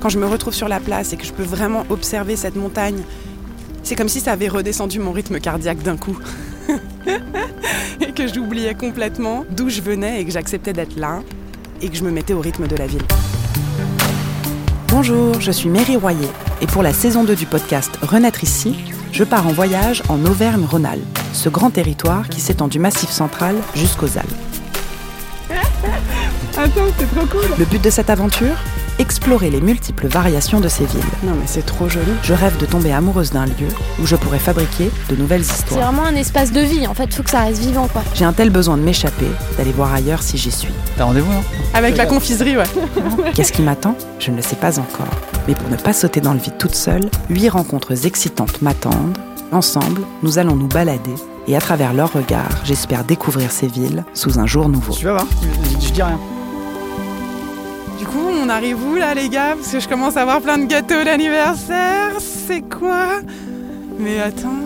Quand je me retrouve sur la place et que je peux vraiment observer cette montagne, c'est comme si ça avait redescendu mon rythme cardiaque d'un coup. et que j'oubliais complètement d'où je venais et que j'acceptais d'être là et que je me mettais au rythme de la ville. Bonjour, je suis Mary Royer et pour la saison 2 du podcast Renaître ici, je pars en voyage en Auvergne-Rhône-Alpes, ce grand territoire qui s'étend du Massif central jusqu'aux Alpes. Attends, c'est trop cool Le but de cette aventure? Explorer les multiples variations de ces villes. Non mais c'est trop joli. Je rêve de tomber amoureuse d'un lieu où je pourrais fabriquer de nouvelles histoires. C'est vraiment un espace de vie, en fait, faut que ça reste vivant quoi. J'ai un tel besoin de m'échapper, d'aller voir ailleurs si j'y suis. T'as rendez-vous non Avec la confiserie, ouais. Qu'est-ce qui m'attend? Je ne le sais pas encore. Mais pour ne pas sauter dans le vide toute seule, huit rencontres excitantes m'attendent. Ensemble, nous allons nous balader et à travers leurs regards, j'espère découvrir ces villes sous un jour nouveau. Tu vas voir, je dis rien. Du coup, on arrive où là, les gars? Parce que je commence à avoir plein de gâteaux d'anniversaire. C'est quoi? Mais attends,